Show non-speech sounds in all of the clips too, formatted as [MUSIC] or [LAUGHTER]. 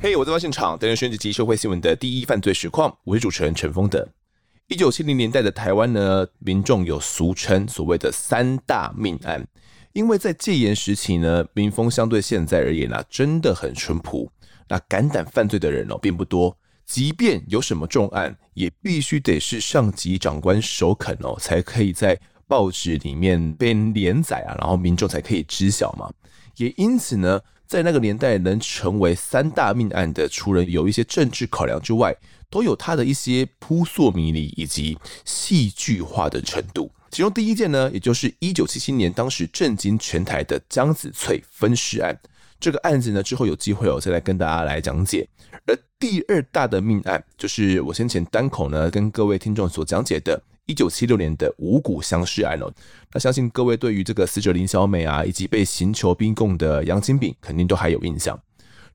嘿我在现场，担任选举及社会新闻的第一犯罪实况，我是主持人陈丰德。一九七零年代的台湾呢，民众有俗称所谓的三大命案，因为在戒严时期呢，民风相对现在而言啊，真的很淳朴，那敢胆犯罪的人哦，并不多。即便有什么重案，也必须得是上级长官首肯哦，才可以在报纸里面被连载啊，然后民众才可以知晓嘛。也因此呢。在那个年代能成为三大命案的，除了有一些政治考量之外，都有它的一些扑朔迷离以及戏剧化的程度。其中第一件呢，也就是一九七七年当时震惊全台的江子翠分尸案。这个案子呢，之后有机会我再来跟大家来讲解。而第二大的命案，就是我先前单口呢跟各位听众所讲解的。一九七六年的五谷相尸案哦，那相信各位对于这个死者林小美啊，以及被刑求逼供的杨金炳，肯定都还有印象。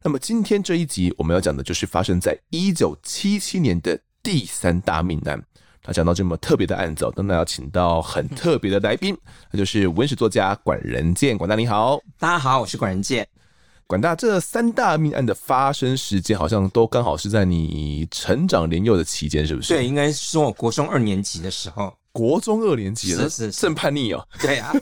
那么今天这一集我们要讲的就是发生在一九七七年的第三大命案。那讲到这么特别的案子，当然要请到很特别的来宾，那就是文史作家管仁健。管大你好，大家好，我是管仁健。管大，这三大命案的发生时间好像都刚好是在你成长年幼的期间，是不是？对，应该是说我国中二年级的时候。国中二年级了，是是正叛逆哦。对啊，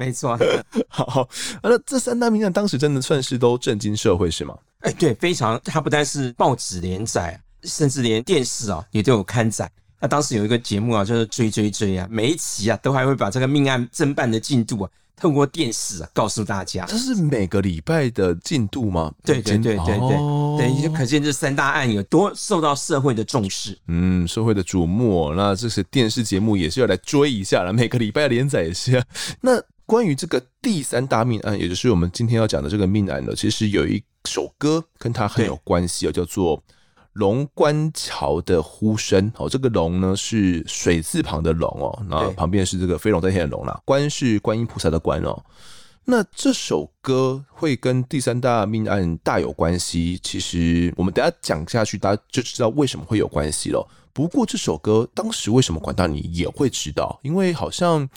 没错。[LAUGHS] 好，好，那这三大命案当时真的算是都震惊社会，是吗？哎，对，非常。它不但是报纸连载，甚至连电视啊也都有刊载。那当时有一个节目啊，就是追追追啊，每一期啊都还会把这个命案侦办的进度啊。透过电视啊，告诉大家，这是每个礼拜的进度吗？对对对对对，哦、对，就可见这三大案有多受到社会的重视，嗯，社会的瞩目。那这些电视节目也是要来追一下了，每个礼拜连载一下。[LAUGHS] 那关于这个第三大命案，也就是我们今天要讲的这个命案呢，其实有一首歌跟它很有关系哦，叫做。龙观桥的呼声哦，这个龙呢是水字旁的龙哦，那旁边是这个飞龙在天的龙啦。观是观音菩萨的观哦。那这首歌会跟第三大命案大有关系。其实我们等下讲下去，大家就知道为什么会有关系了。不过这首歌当时为什么管到你也会知道？因为好像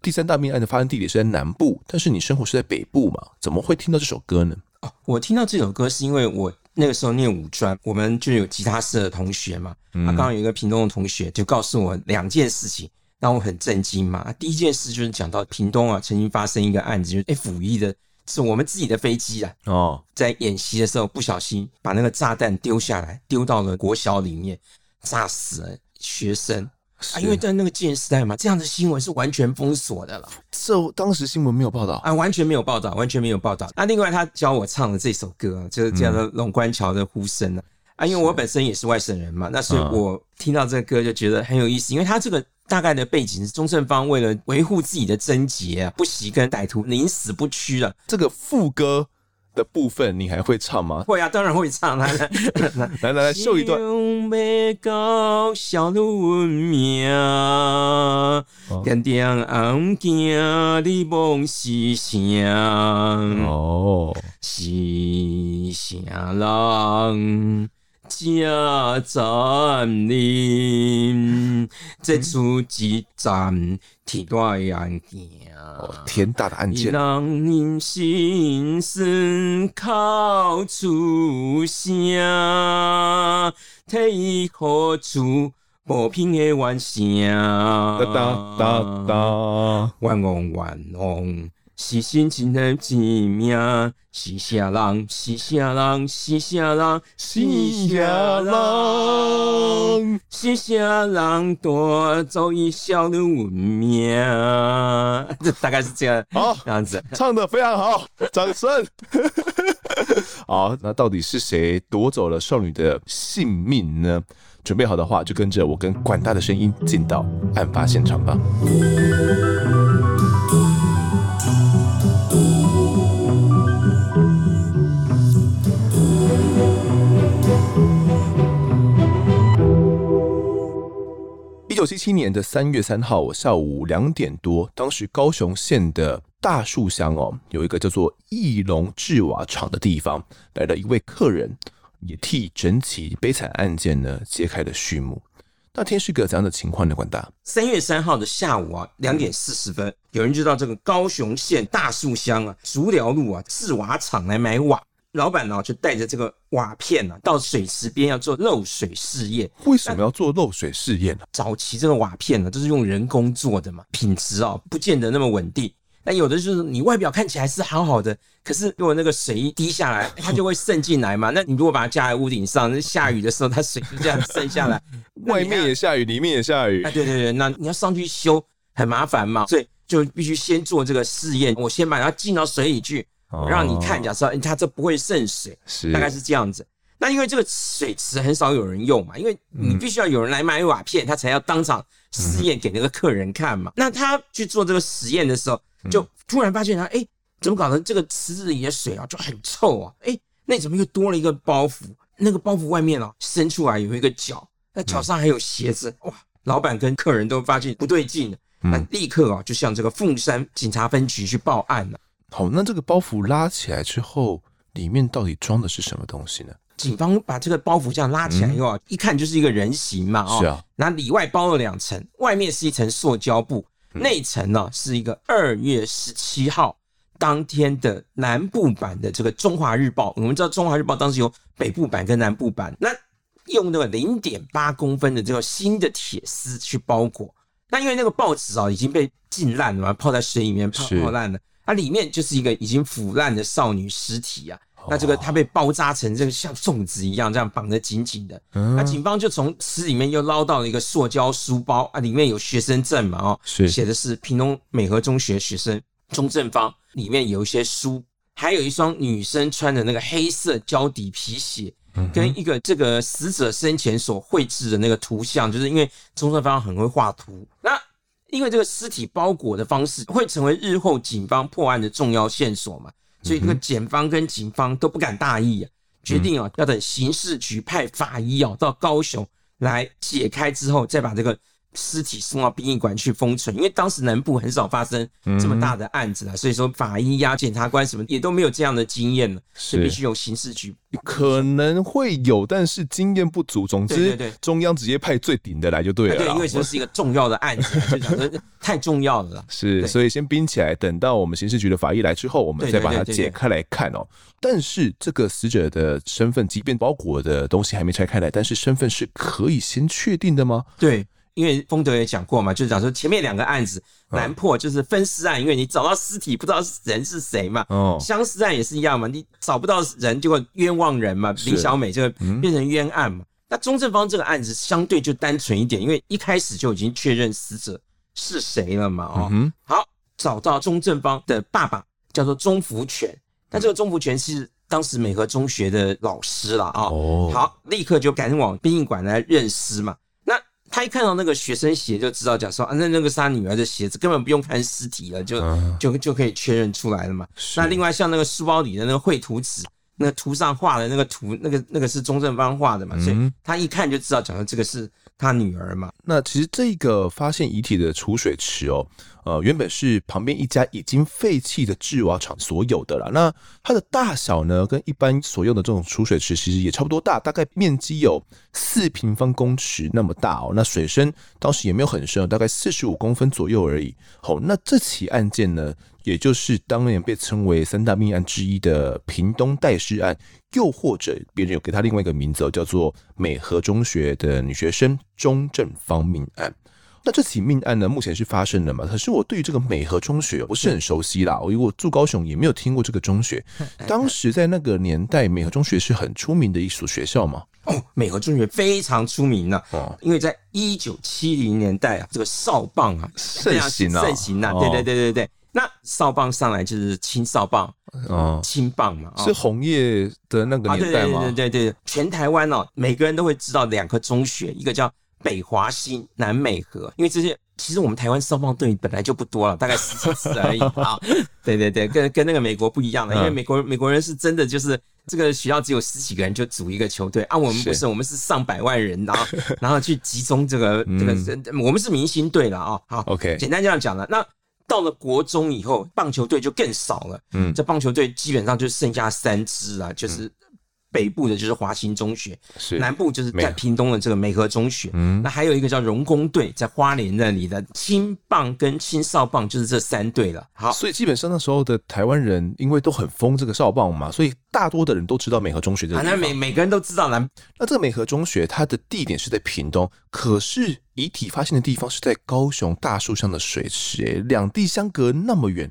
第三大命案的发生地点是在南部，但是你生活是在北部嘛，怎么会听到这首歌呢？哦，我听到这首歌是因为我。那个时候念五专，我们就有吉他社的同学嘛，啊，刚刚有一个屏东的同学就告诉我两件事情，让我很震惊嘛。第一件事就是讲到屏东啊，曾经发生一个案子，就是 F 五一的，是我们自己的飞机啊，哦，在演习的时候不小心把那个炸弹丢下来，丢到了国小里面，炸死了学生。啊，因为在那个戒严时代嘛，这样的新闻是完全封锁的了。这当时新闻没有报道啊，完全没有报道，完全没有报道。那另外他教我唱的这首歌，就是叫做《龙观桥的呼声》啊。啊，因为我本身也是外省人嘛，那所以我听到这个歌就觉得很有意思。因为他这个大概的背景是钟正方为了维护自己的贞洁啊，不惜跟歹徒宁死不屈了。这个副歌。的部分你还会唱吗？会啊，当然会唱。[LAUGHS] 来来来来，秀一段。小文明，点点暗镜的梦是啥。哦，是啥人。加占领，这出激战天大案件，天大的案件，让人心声靠出声，替何处和平的晚霞，哒哒哒哒，万王万王。是心情的寂命，是啥人？是啥人？是啥人？是啥人？是啥人夺走一小的文明？这大概是这样，好，这样子唱得非常好，掌声。好，那到底是谁夺走了少女的性命呢？准备好的话，就跟着我跟管大的声音进到案发现场吧。七七年的三月三号下午两点多，当时高雄县的大树乡哦，有一个叫做义隆制瓦厂的地方，来了一位客人，也替整起悲惨案件呢揭开了序幕。那天是个怎样的情况呢？管大，三月三号的下午啊，两点四十分，有人就到这个高雄县大树乡啊竹寮路啊制瓦厂来买瓦。老板呢就带着这个瓦片啊到水池边要做漏水试验。为什么要做漏水试验呢？早期这个瓦片呢都是用人工做的嘛，品质啊不见得那么稳定。那有的就是你外表看起来是好好的，可是如果那个水一滴下来，[LAUGHS] 它就会渗进来嘛。那你如果把它架在屋顶上，那下雨的时候它水就这样渗下来，[LAUGHS] 外面也下雨，里面也下雨。哎，对对对，那你要上去修很麻烦嘛，所以就必须先做这个试验。我先把它浸到水里去，让你看，假设它这不会渗水，是大概是这样子。那因为这个水池很少有人用嘛，因为你必须要有人来买瓦片，他才要当场试验给那个客人看嘛。那他去做这个实验的时候。就突然发现他，哎、欸，怎么搞的？这个池子里的水啊，就很臭啊！哎、欸，那怎么又多了一个包袱？那个包袱外面啊，伸出来有一个脚，那脚上还有鞋子。哇！老板跟客人都发现不对劲了，那立刻啊，就向这个凤山警察分局去报案了。好，那这个包袱拉起来之后，里面到底装的是什么东西呢？警方把这个包袱这样拉起来以后啊，一看就是一个人形嘛，哦，是啊，那里外包了两层，外面是一层塑胶布。内层呢是一个二月十七号当天的南部版的这个《中华日报》。我们知道《中华日报》当时有北部版跟南部版，那用那个零点八公分的这个新的铁丝去包裹。那因为那个报纸啊已经被浸烂了嘛，泡在水里面泡泡烂了，它里面就是一个已经腐烂的少女尸体啊。那这个它被包扎成这个像粽子一样，这样绑得紧紧的。那警方就从尸里面又捞到了一个塑胶书包啊，里面有学生证嘛，哦，写的是屏东美和中学学生钟正芳，里面有一些书，还有一双女生穿的那个黑色胶底皮鞋，跟一个这个死者生前所绘制的那个图像，就是因为钟正芳很会画图，那因为这个尸体包裹的方式会成为日后警方破案的重要线索嘛。所以这个检方跟警方都不敢大意啊，决定啊要等刑事局派法医啊到高雄来解开之后，再把这个。尸体送到殡仪馆去封存，因为当时南部很少发生这么大的案子啊，嗯、所以说法医呀、检察官什么也都没有这样的经验了，是必须由刑事局。可能会有，但是经验不足。总之，对对对，中央直接派最顶的来就对了。对，因为这是一个重要的案子，就讲说 [LAUGHS] 太重要了。是，所以先冰起来，等到我们刑事局的法医来之后，我们再把它解开来看哦。但是这个死者的身份，即便包裹的东西还没拆开来，但是身份是可以先确定的吗？对。因为丰德也讲过嘛，就是讲说前面两个案子难破，就是分尸案，因为你找到尸体不知道人是谁嘛。哦，相思案也是一样嘛，你找不到人就会冤枉人嘛。林小美这个变成冤案嘛。那钟正方这个案子相对就单纯一点，因为一开始就已经确认死者是谁了嘛。哦，好，找到钟正方的爸爸叫做钟福全，那这个钟福全是当时美和中学的老师了啊。哦，好，立刻就赶往殡仪馆来认尸嘛。他一看到那个学生鞋，就知道讲说啊，那那个是他女儿的鞋子，根本不用看尸体了，就就就可以确认出来了嘛。那另外像那个书包里的那个绘图纸，那个图上画的那个图，那个那个是钟正方画的嘛，所以他一看就知道讲说这个是他女儿嘛。那其实这个发现遗体的储水池哦。呃，原本是旁边一家已经废弃的制瓦厂所有的啦。那它的大小呢，跟一般所用的这种储水池其实也差不多大，大概面积有四平方公尺那么大哦。那水深当时也没有很深，大概四十五公分左右而已。好，那这起案件呢，也就是当年被称为三大命案之一的屏东代尸案，又或者别人有给他另外一个名字，哦叫做美和中学的女学生钟正芳命案。那这起命案呢，目前是发生了嘛？可是我对于这个美和中学不是很熟悉啦，我因为我住高雄，也没有听过这个中学。[LAUGHS] 当时在那个年代，美和中学是很出名的一所学校嘛？哦，美和中学非常出名呐、啊。哦，因为在一九七零年代啊，这个少棒啊盛行啊，盛行啊。对对对对对，那少棒上来就是青少棒，哦，青棒嘛，是红叶的那个年代吗？对对对对，全台湾哦，每个人都会知道两个中学，一个叫。北华新、南美和，因为这些其实我们台湾少棒队本来就不多了，大概十几支而已 [LAUGHS] 啊。对对对，跟跟那个美国不一样了，因为美国美国人是真的就是这个学校只有十几个人就组一个球队啊，我们不是，是我们是上百万人，然后 [LAUGHS] 然后去集中这个这个，我们是明星队了啊。好，OK，简单这样讲了。那到了国中以后，棒球队就更少了。嗯，这棒球队基本上就剩下三支啊，就是。北部的就是华新中学，是南部就是在屏东的这个美和中学。嗯，那还有一个叫荣工队，在花莲那里的青棒跟青少棒就是这三队了。好，所以基本上那时候的台湾人，因为都很疯这个少棒嘛，所以大多的人都知道美和中学这个。啊，那每每个人都知道南。那这个美和中学它的地点是在屏东，可是遗体发现的地方是在高雄大树上的水池，哎，两地相隔那么远。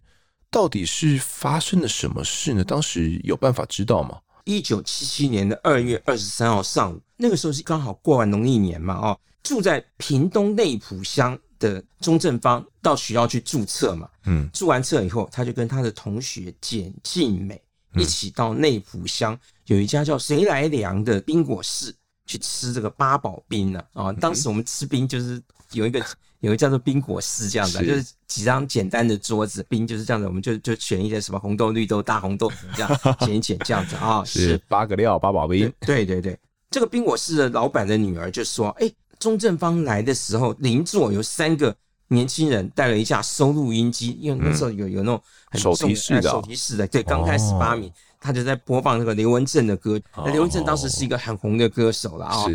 到底是发生了什么事呢？当时有办法知道吗？一九七七年的二月二十三号上午，那个时候是刚好过完农历年嘛，哦，住在屏东内浦乡的钟正芳到学校去注册嘛，嗯，注完册以后，他就跟他的同学简静美一起到内浦乡有一家叫谁来凉的冰果室去吃这个八宝冰呢，啊，当时我们吃冰就是有一个。有个叫做冰果室这样子，就是几张简单的桌子，冰就是这样子，我们就就选一些什么红豆、绿豆、大红豆这样 [LAUGHS] 剪一剪这样子啊，是八个料八宝冰。对对对，这个冰果室的老板的女儿就说：“哎，钟正芳来的时候，邻座有三个年轻人带了一架收录音机，因为那时候有有那种很重的手提式的，手提式的，对，刚开始八米，他就在播放那个刘文正的歌。那刘文正当时是一个很红的歌手了啊。那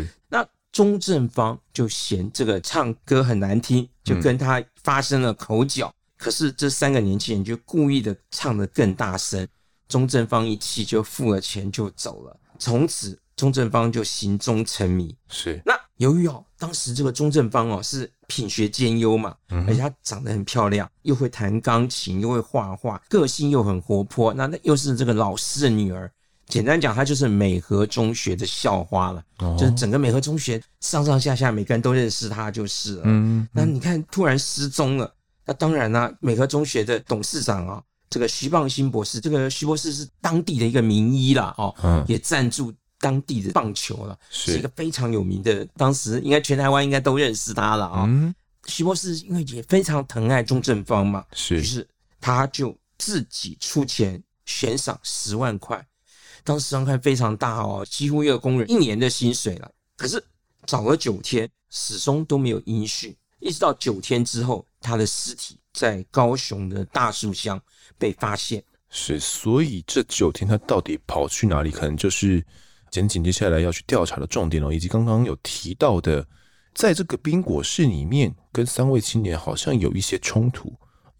钟正芳就嫌这个唱歌很难听，就跟他发生了口角。嗯、可是这三个年轻人就故意的唱得更大声，钟正芳一气就付了钱就走了。从此钟正芳就行踪成谜。是那由于哦，当时这个钟正芳哦是品学兼优嘛，嗯、而且她长得很漂亮，又会弹钢琴，又会画画，个性又很活泼。那那又是这个老师的女儿。简单讲，他就是美和中学的校花了，哦、就是整个美和中学上上下下每个人都认识她就是了。嗯，嗯，那你看突然失踪了，那当然啦、啊，美和中学的董事长啊，这个徐棒新博士，这个徐博士是当地的一个名医啦，哦，嗯、也赞助当地的棒球了，是，是一个非常有名的，当时应该全台湾应该都认识他了啊。嗯，徐博士因为也非常疼爱钟正芳嘛，是，于是他就自己出钱悬赏十万块。当时伤害非常大哦，几乎一个工人一年的薪水了。可是找了九天，始终都没有音讯。一直到九天之后，他的尸体在高雄的大树乡被发现。是，所以这九天他到底跑去哪里？可能就是检警接下来要去调查的重点哦。以及刚刚有提到的，在这个冰果室里面，跟三位青年好像有一些冲突。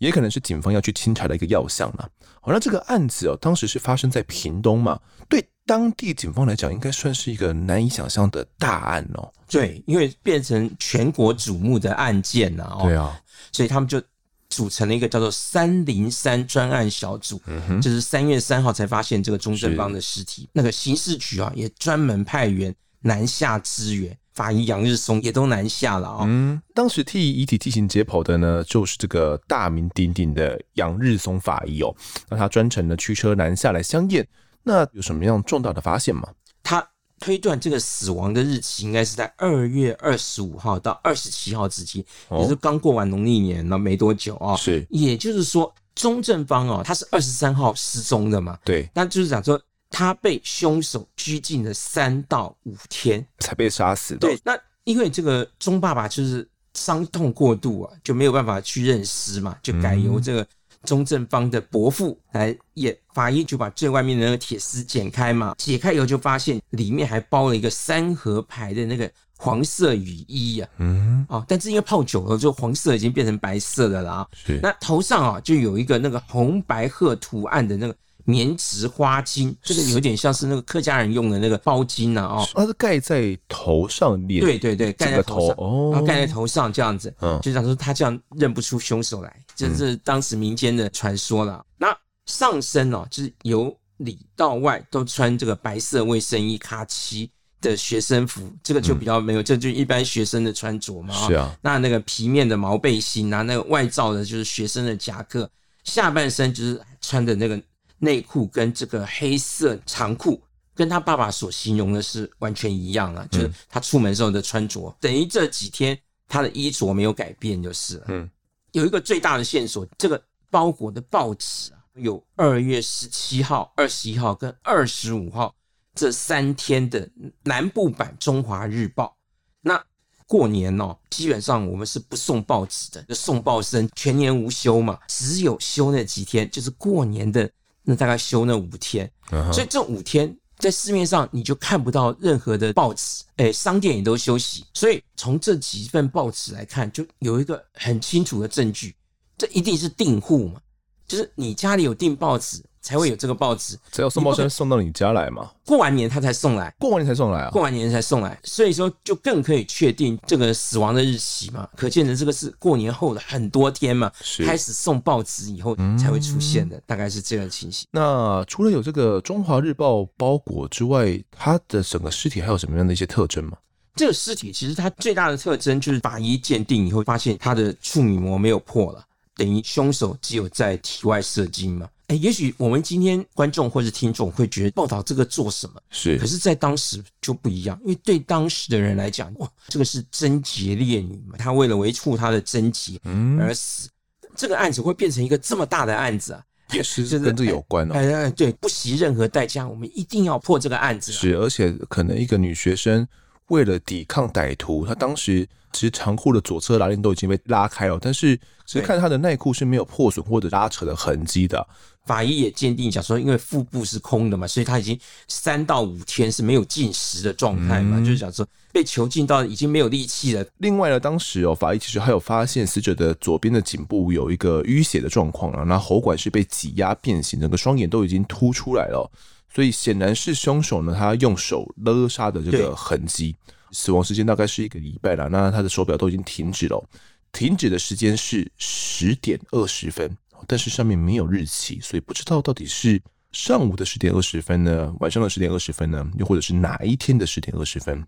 也可能是警方要去清查的一个要项了。好，那这个案子哦，当时是发生在屏东嘛？对当地警方来讲，应该算是一个难以想象的大案哦。对，因为变成全国瞩目的案件了哦。对啊，所以他们就组成了一个叫做“三零三”专案小组。就是三月三号才发现这个钟正邦的尸体。那个刑事局啊，也专门派员南下支援。法医杨日松也都南下了啊、哦。嗯，当时替遗体进行解剖的呢，就是这个大名鼎鼎的杨日松法医哦。那他专程呢驱车南下来相验，那有什么样重大的发现吗？他推断这个死亡的日期应该是在二月二十五号到二十七号之间，哦、也是刚过完农历年那没多久啊、哦。是，也就是说，钟正方哦，他是二十三号失踪的嘛？对，那就是讲说。他被凶手拘禁了三到五天才被杀死的。对，那因为这个钟爸爸就是伤痛过度啊，就没有办法去认尸嘛，就改由这个钟正方的伯父来验。法医就把最外面的那个铁丝剪开嘛，解开以后就发现里面还包了一个三合牌的那个黄色雨衣啊。嗯，哦，但是因为泡久了，就黄色已经变成白色的了啊。是。那头上啊，就有一个那个红白鹤图案的那个。棉质花巾，这个有点像是那个客家人用的那个包巾啊。哦，它是盖在头上面，对对对，盖在头上，哦，盖在头上这样子，嗯，就想说他这样认不出凶手来，这是当时民间的传说了。那上身哦，就是由里到外都穿这个白色卫生衣、卡其的学生服，这个就比较没有，这就一般学生的穿着嘛。是啊，那那个皮面的毛背心啊，那个外罩的就是学生的夹克，下半身就是穿的那个。内裤跟这个黑色长裤，跟他爸爸所形容的是完全一样了，就是他出门时候的穿着，等于这几天他的衣着没有改变就是了。嗯，有一个最大的线索，这个包裹的报纸啊，有二月十七号、二十一号跟二十五号这三天的南部版《中华日报》。那过年哦，基本上我们是不送报纸的，就送报生全年无休嘛，只有休那几天，就是过年的。那大概休那五天，uh huh. 所以这五天在市面上你就看不到任何的报纸，哎，商店也都休息。所以从这几份报纸来看，就有一个很清楚的证据，这一定是订户嘛，就是你家里有订报纸。才会有这个报纸，只要送报生送到你家来嘛。过完年他才送来，过完年才送来啊。过完年才送来，所以说就更可以确定这个死亡的日期嘛。可见的这个是过年后的很多天嘛，开始送报纸以后才会出现的，嗯、大概是这样的情形。那除了有这个中华日报包裹之外，它的整个尸体还有什么样的一些特征吗？这个尸体其实它最大的特征就是法医鉴定以后发现它的处女膜没有破了，等于凶手只有在体外射精嘛。哎，也许我们今天观众或者听众会觉得报道这个做什么？是，可是，在当时就不一样，因为对当时的人来讲，哇，这个是贞洁烈女嘛，她为了维护她的贞洁而死，嗯、这个案子会变成一个这么大的案子啊，也是 [LAUGHS] 跟这有关哦。哎哎，对，不惜任何代价，我们一定要破这个案子。是，而且可能一个女学生为了抵抗歹徒，她当时。其实长裤的左侧拉链都已经被拉开了，但是其实看她的内裤是没有破损或者拉扯的痕迹的。法医也鉴定讲说，因为腹部是空的嘛，所以他已经三到五天是没有进食的状态嘛，嗯、就是讲说被囚禁到已经没有力气了。另外呢，当时哦，法医其实还有发现死者的左边的颈部有一个淤血的状况啊，那喉管是被挤压变形，整个双眼都已经凸出来了，所以显然是凶手呢，他用手勒杀的这个痕迹。死亡时间大概是一个礼拜了，那他的手表都已经停止了，停止的时间是十点二十分，但是上面没有日期，所以不知道到底是上午的十点二十分呢，晚上的十点二十分呢，又或者是哪一天的十点二十分？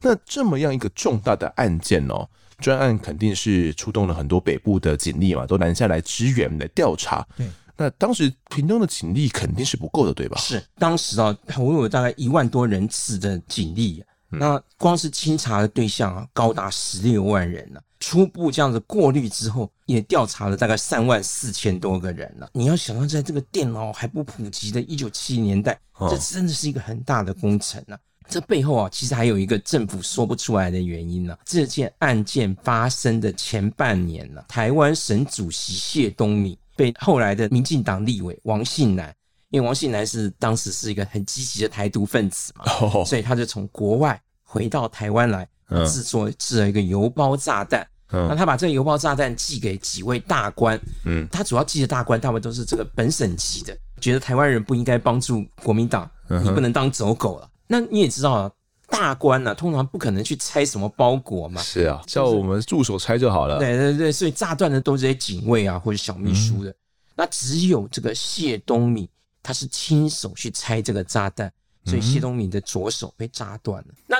那这么样一个重大的案件哦，专案肯定是出动了很多北部的警力嘛，都南下来支援来调查。对，那当时屏东的警力肯定是不够的，对吧？是，当时啊，我有大概一万多人次的警力。那光是清查的对象啊，高达十六万人了。初步这样子过滤之后，也调查了大概三万四千多个人了。你要想到，在这个电脑还不普及的一九七零年代，这真的是一个很大的工程啊。这背后啊，其实还有一个政府说不出来的原因呢。这件案件发生的前半年呢，台湾省主席谢东闵被后来的民进党立委王信南。因为王信南是当时是一个很积极的台独分子嘛，oh. 所以他就从国外回到台湾来制作制了一个邮包炸弹。那、uh. 他把这个邮包炸弹寄给几位大官，嗯，他主要寄的大官大部分都是这个本省级的，觉得台湾人不应该帮助国民党，你不能当走狗了。那你也知道啊，大官呢、啊、通常不可能去拆什么包裹嘛，是啊，叫我们助手拆就好了。对对对，所以炸断的都是这些警卫啊或者小秘书的，嗯、那只有这个谢东闵。他是亲手去拆这个炸弹，所以谢东闵的左手被炸断了。嗯、那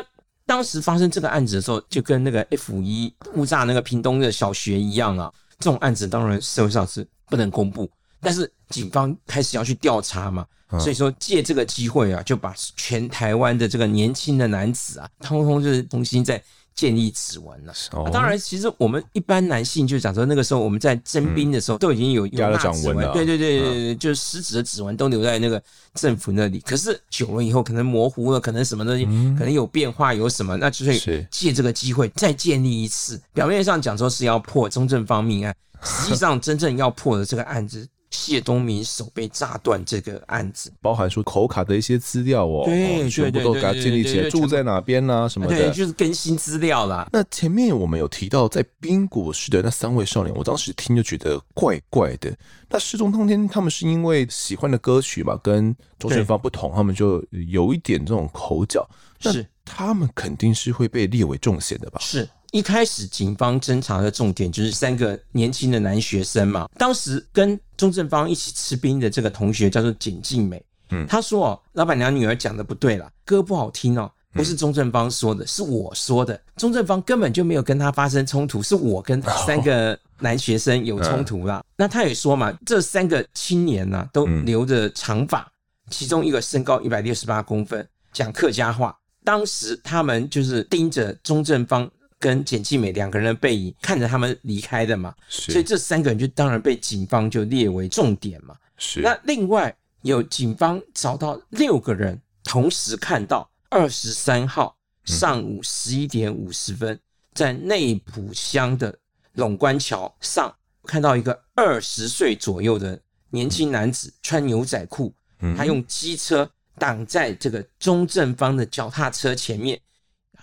当时发生这个案子的时候，就跟那个 F 一误炸那个屏东的小学一样啊。这种案子当然社会上是不能公布，但是警方开始要去调查嘛，所以说借这个机会啊，就把全台湾的这个年轻的男子啊，通通就是重新在。建立指纹了、啊。当然，其实我们一般男性就讲说，那个时候我们在征兵的时候都已经有压了掌纹了。对对对对对，就是实指的指纹都留在那个政府那里。可是久了以后，可能模糊了，可能什么东西，可能有变化，有什么，那就是借这个机会再建立一次。表面上讲说是要破中正方命案，实际上真正要破的这个案子。谢东明手被炸断这个案子，包含说口卡的一些资料哦，对，全部都给他建立起来，住在哪边啊什么的，对，就是更新资料啦。那前面我们有提到在宾果市的那三位少年，我当时听就觉得怪怪的。那失踪当天，他们是因为喜欢的歌曲嘛，跟周正芳不同，他们就有一点这种口角，是他们肯定是会被列为重嫌的吧？是。一开始，警方侦查的重点就是三个年轻的男学生嘛。当时跟钟正方一起吃冰的这个同学叫做简静美，嗯，他说哦，老板娘女儿讲的不对啦，歌不好听哦，不是钟正方说的，是我说的。钟正方根本就没有跟他发生冲突，是我跟三个男学生有冲突啦。那他也说嘛，这三个青年呢都留着长发，其中一个身高一百六十八公分，讲客家话。当时他们就是盯着钟正方。跟简静美两个人的背影，看着他们离开的嘛，是所以这三个人就当然被警方就列为重点嘛。是那另外有警方找到六个人，同时看到二十三号上午十一点五十分，在内浦乡的陇关桥上看到一个二十岁左右的年轻男子，穿牛仔裤，他用机车挡在这个钟正方的脚踏车前面，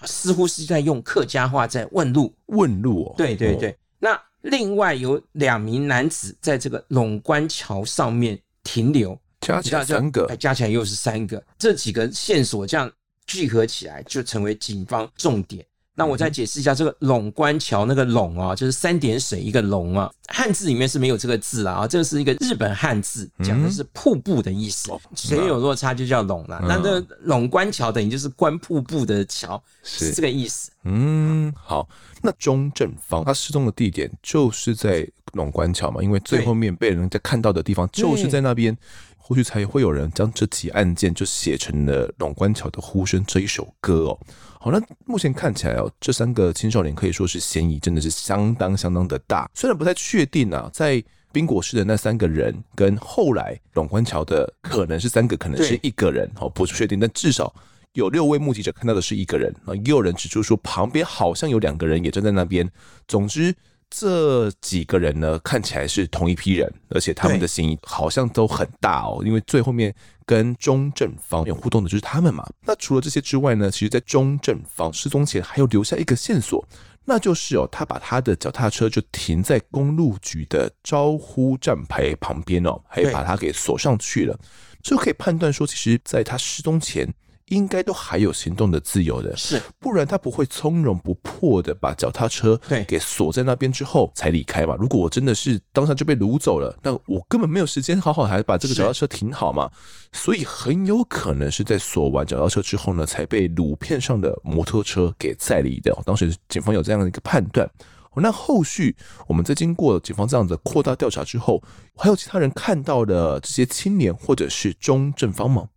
似乎是在用客家话在问路。问路哦，对对对。哦、那另外有两名男子在这个陇关桥上面停留，加起来三个，加起来又是三个。这几个线索这样聚合起来，就成为警方重点。那我再解释一下，这个龙关桥那个龙啊，就是三点水一个龙啊，汉字里面是没有这个字啊，这个是一个日本汉字，讲的是瀑布的意思，水有落差就叫龙了。那这个龙关桥等于就是关瀑布的桥，是这个意思。嗯，好，那钟正方他失踪的地点就是在龙关桥嘛，因为最后面被人家看到的地方就是在那边。或许才会有人将这起案件就写成了《龙关桥的呼声》这一首歌哦。好，那目前看起来哦，这三个青少年可以说是嫌疑真的是相当相当的大。虽然不太确定啊，在宾果市的那三个人跟后来龙观桥的可能是三个，可能是一个人哦，不确定。但至少有六位目击者看到的是一个人啊，也有人指出说旁边好像有两个人也站在那边。总之。这几个人呢，看起来是同一批人，而且他们的嫌疑好像都很大哦。因为最后面跟钟正方有互动的就是他们嘛。那除了这些之外呢，其实，在钟正方失踪前，还有留下一个线索，那就是哦，他把他的脚踏车就停在公路局的招呼站牌旁边哦，还把它给锁上去了，就可以判断说，其实在他失踪前。应该都还有行动的自由的，是，不然他不会从容不迫的把脚踏车对给锁在那边之后才离开嘛。如果我真的是当下就被掳走了，那我根本没有时间好好还把这个脚踏车停好嘛。所以很有可能是在锁完脚踏车之后呢，才被掳片上的摩托车给载离的。当时警方有这样的一个判断。那后续我们在经过警方这样的扩大调查之后，还有其他人看到的这些青年或者是中正方吗？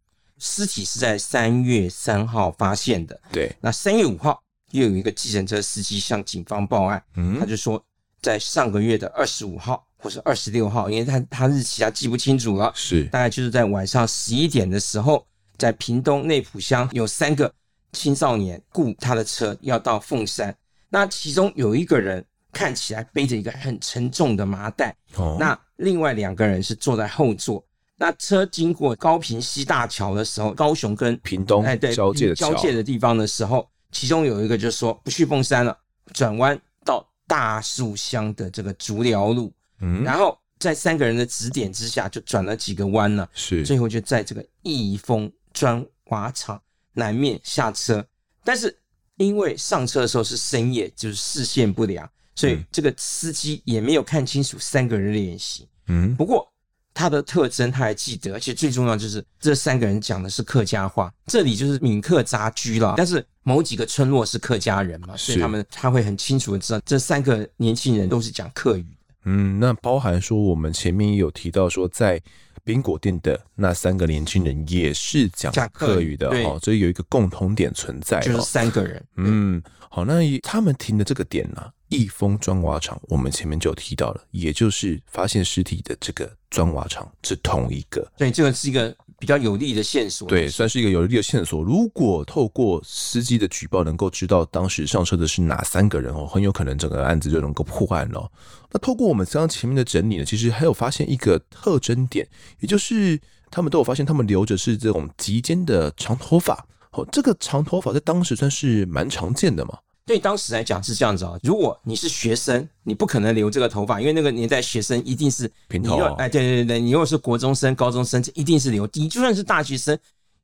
尸体是在三月三号发现的。对，那三月五号又有一个计程车司机向警方报案，嗯，他就说在上个月的二十五号或是二十六号，因为他他日期他记不清楚了，是。大概就是在晚上十一点的时候，在屏东内浦乡有三个青少年雇他的车要到凤山，那其中有一个人看起来背着一个很沉重的麻袋，哦，那另外两个人是坐在后座。那车经过高平西大桥的时候，高雄跟屏东哎对交界的交界的地方的时候，其中有一个就说不去凤山了，转弯到大树乡的这个竹寮路，嗯，然后在三个人的指点之下，就转了几个弯了，是。最后就在这个益丰砖瓦厂南面下车，但是因为上车的时候是深夜，就是视线不良，所以这个司机也没有看清楚三个人的脸型，嗯，不过。他的特征他还记得，而且最重要就是这三个人讲的是客家话，这里就是闽客杂居了。但是某几个村落是客家人嘛，所以他们他会很清楚的知道这三个年轻人都是讲客语。嗯，那包含说我们前面也有提到说，在宾果店的那三个年轻人也是讲客语的哦，所以有一个共同点存在，就是三个人。嗯，好，那他们停的这个点呢、啊？益丰砖瓦厂，我们前面就提到了，也就是发现尸体的这个砖瓦厂是同一个，对，这个是一个比较有利的线索，对，算是一个有利的线索。如果透过司机的举报，能够知道当时上车的是哪三个人哦，很有可能整个案子就能够破案了。那透过我们刚刚前面的整理呢，其实还有发现一个特征点，也就是他们都有发现，他们留着是这种及肩的长头发，哦，这个长头发在当时算是蛮常见的嘛。对当时来讲是这样子啊，如果你是学生，你不可能留这个头发，因为那个年代学生一定是平头。哎，对对对，你如果是国中生、高中生，这一定是留。你就算是大学生，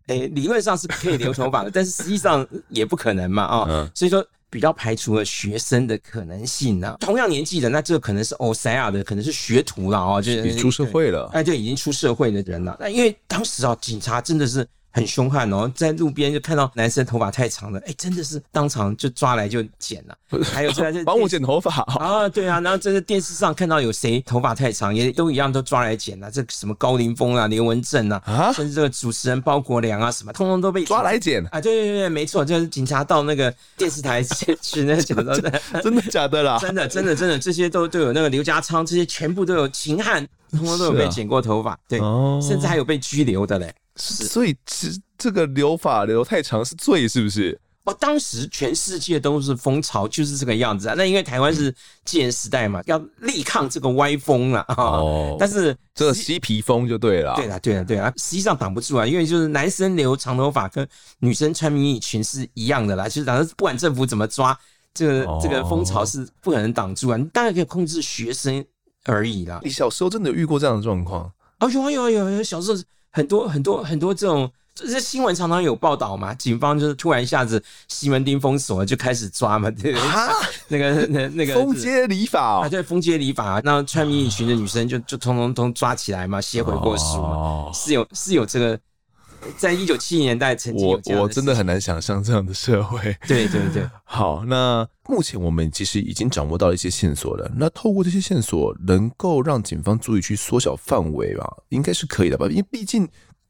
哎，理论上是可以留头发的，但是实际上也不可能嘛啊、哦。所以说比较排除了学生的可能性呢、啊。同样年纪的，那这个可能是欧塞亚的，可能是学徒了啊，就是出社会了。哎，对，已经出社会的人了。那因为当时啊，警察真的是。很凶悍哦，在路边就看到男生头发太长了，哎，真的是当场就抓来就剪了。[LAUGHS] 还有这帮我剪头发啊，对啊，然后这个电视上看到有谁头发太长，也都一样都抓来剪了。这什么高凌风啊、刘文正啊，啊，甚至这个主持人包国良啊，什么通通都被抓来剪啊。对对对，没错，就是警察到那个电视台去那个剪 [LAUGHS] 的，真的假的啦？真的真的真的，这些都都有那个刘家昌，这些全部都有秦汉，通通都有被剪过头发，对，甚至还有被拘留的嘞。所以，这这个留发留太长是罪，是不是？哦，当时全世界都是风潮，就是这个样子啊。那因为台湾是戒严时代嘛，要力抗这个歪风了啊。哦，但是这个嬉皮风就对了。对了，对了，对了，实际上挡不住啊，因为就是男生留长头发跟女生穿迷你裙是一样的啦。其实，反正不管政府怎么抓，这个这个风潮是不可能挡住啊。你大概可以控制学生而已啦。你小时候真的有遇过这样的状况？哦，有啊，有啊，有有，小时候很多很多很多这种。这新闻常常有报道嘛，警方就是突然一下子西门町封锁了，就开始抓嘛，对不对？那个那那个封街礼法啊，对，封街礼法，那穿迷你裙的女生就就通通通抓起来嘛，写悔过书嘛，哦、是有是有这个，在一九七零年代曾经我我真的很难想象这样的社会。对对对，好，那目前我们其实已经掌握到一些线索了，那透过这些线索，能够让警方注意去缩小范围吧，应该是可以的吧？因为毕竟。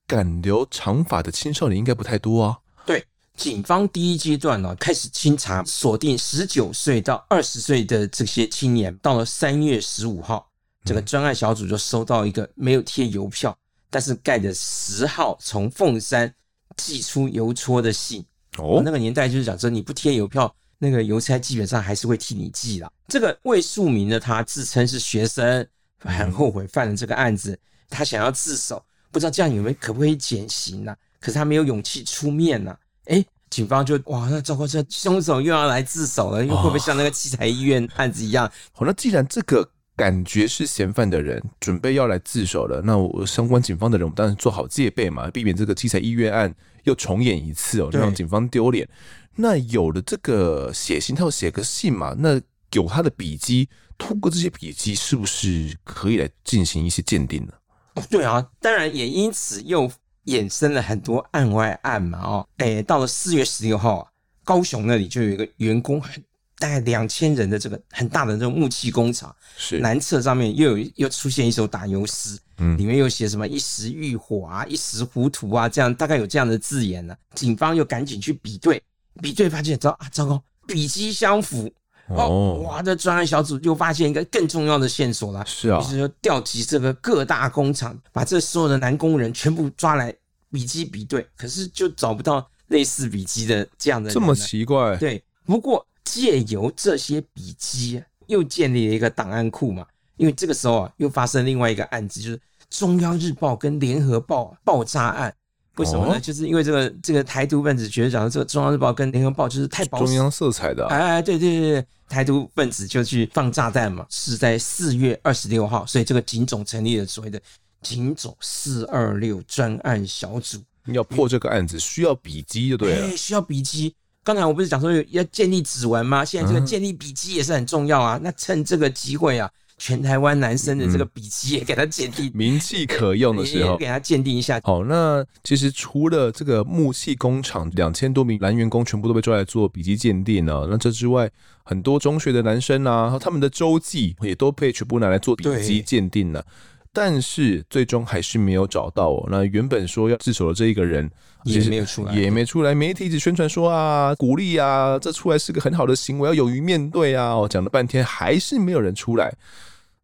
敢留长发的青少年应该不太多啊。对，警方第一阶段呢，开始清查，锁定十九岁到二十岁的这些青年。到了三月十五号，这个专案小组就收到一个没有贴邮票，但是盖着十号从凤山寄出邮戳的信。哦，那个年代就是讲说，你不贴邮票，那个邮差基本上还是会替你寄啦。这个魏树民的他自称是学生，很后悔犯了这个案子，他想要自首。不知道这样有没有可不可以减刑呢、啊？可是他没有勇气出面呢、啊。哎，警方就哇，那糟糕，这凶手又要来自首了，又会不会像那个七彩医院案子一样？好、哦，那既然这个感觉是嫌犯的人准备要来自首了，那我相关警方的人，我们当然做好戒备嘛，避免这个七彩医院案又重演一次哦，让警方丢脸。那有了这个写信，他要写个信嘛？那有他的笔迹，通过这些笔迹，是不是可以来进行一些鉴定呢？对啊，当然也因此又衍生了很多案外案嘛。哦，哎，到了四月十六号啊，高雄那里就有一个员工，大概两千人的这个很大的这种木器工厂，是南侧上面又有又出现一首打油诗，嗯，里面又写什么一时欲火啊，一时糊涂啊，这样大概有这样的字眼呢、啊。警方又赶紧去比对，比对发现，糟啊，糟糕，笔迹相符。哦，哇！这专案小组又发现一个更重要的线索了。是啊，于是说调集这个各大工厂，把这所有的男工人全部抓来笔迹比对，可是就找不到类似笔迹的这样的。这么奇怪？对。不过借由这些笔记，又建立了一个档案库嘛。因为这个时候啊，又发生另外一个案子，就是中央日报跟联合报爆炸案。为什么呢？哦、就是因为这个这个台独分子觉得，讲的这个中央日报跟联合报就是太保守，中央色彩的、啊。哎哎，对对对对，台独分子就去放炸弹嘛，是在四月二十六号，所以这个警总成立了所谓的警总四二六专案小组。要破这个案子，需要笔迹就对了。哎，需要笔迹。刚才我不是讲说要建立指纹吗？现在这个建立笔迹也是很重要啊。嗯、那趁这个机会啊。全台湾男生的这个笔迹也给他鉴定，名气可用的时候，给他鉴定一下。好，那其实除了这个木器工厂两千多名男员工全部都被抓来做笔迹鉴定了，那这之外，很多中学的男生啊，他们的周记也都被全部拿来做笔迹鉴定了。但是最终还是没有找到哦。那原本说要自首的这一个人也没有出来，也没出来。媒体一直宣传说啊，鼓励啊，这出来是个很好的行为，要勇于面对啊。哦，讲了半天还是没有人出来。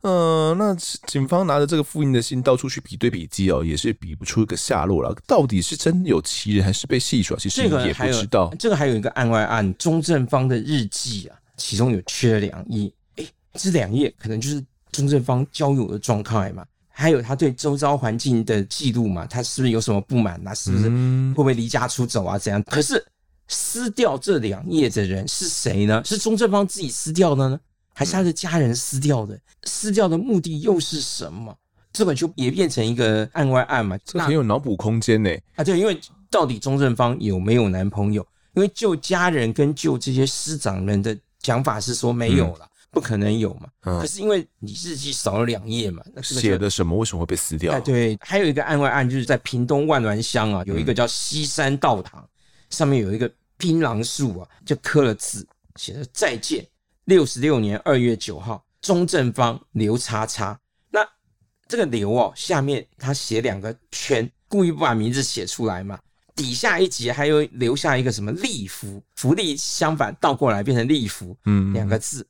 嗯、呃，那警方拿着这个复印的信到处去比对笔迹哦，也是比不出一个下落了。到底是真有其人，还是被戏耍？其实也不知道。这个还有一个案外案，钟正方的日记啊，其中有缺了两页。哎，这两页可能就是钟正方交友的状态嘛，还有他对周遭环境的记录嘛，他是不是有什么不满？啊是不是会不会离家出走啊？怎样？可是撕掉这两页的人是谁呢？是钟正芳自己撕掉的呢？还是他的家人撕掉的，撕掉的目的又是什么？这本就也变成一个案外案嘛，这很有脑补空间呢。啊，对，因为到底钟正芳有没有男朋友？因为就家人跟就这些师长们的讲法是说没有了，嗯、不可能有嘛。嗯、可是因为你日记少了两页嘛，那写的什么？为什么会被撕掉？哎，对，还有一个案外案，就是在屏东万峦乡啊，有一个叫西山道堂，嗯、上面有一个槟榔树啊，就刻了字，写着再见。六十六年二月九号，钟正方刘叉叉。那这个刘哦，下面他写两个圈，故意不把名字写出来嘛。底下一节还有留下一个什么利福，福利相反倒过来变成利福，嗯，两个字。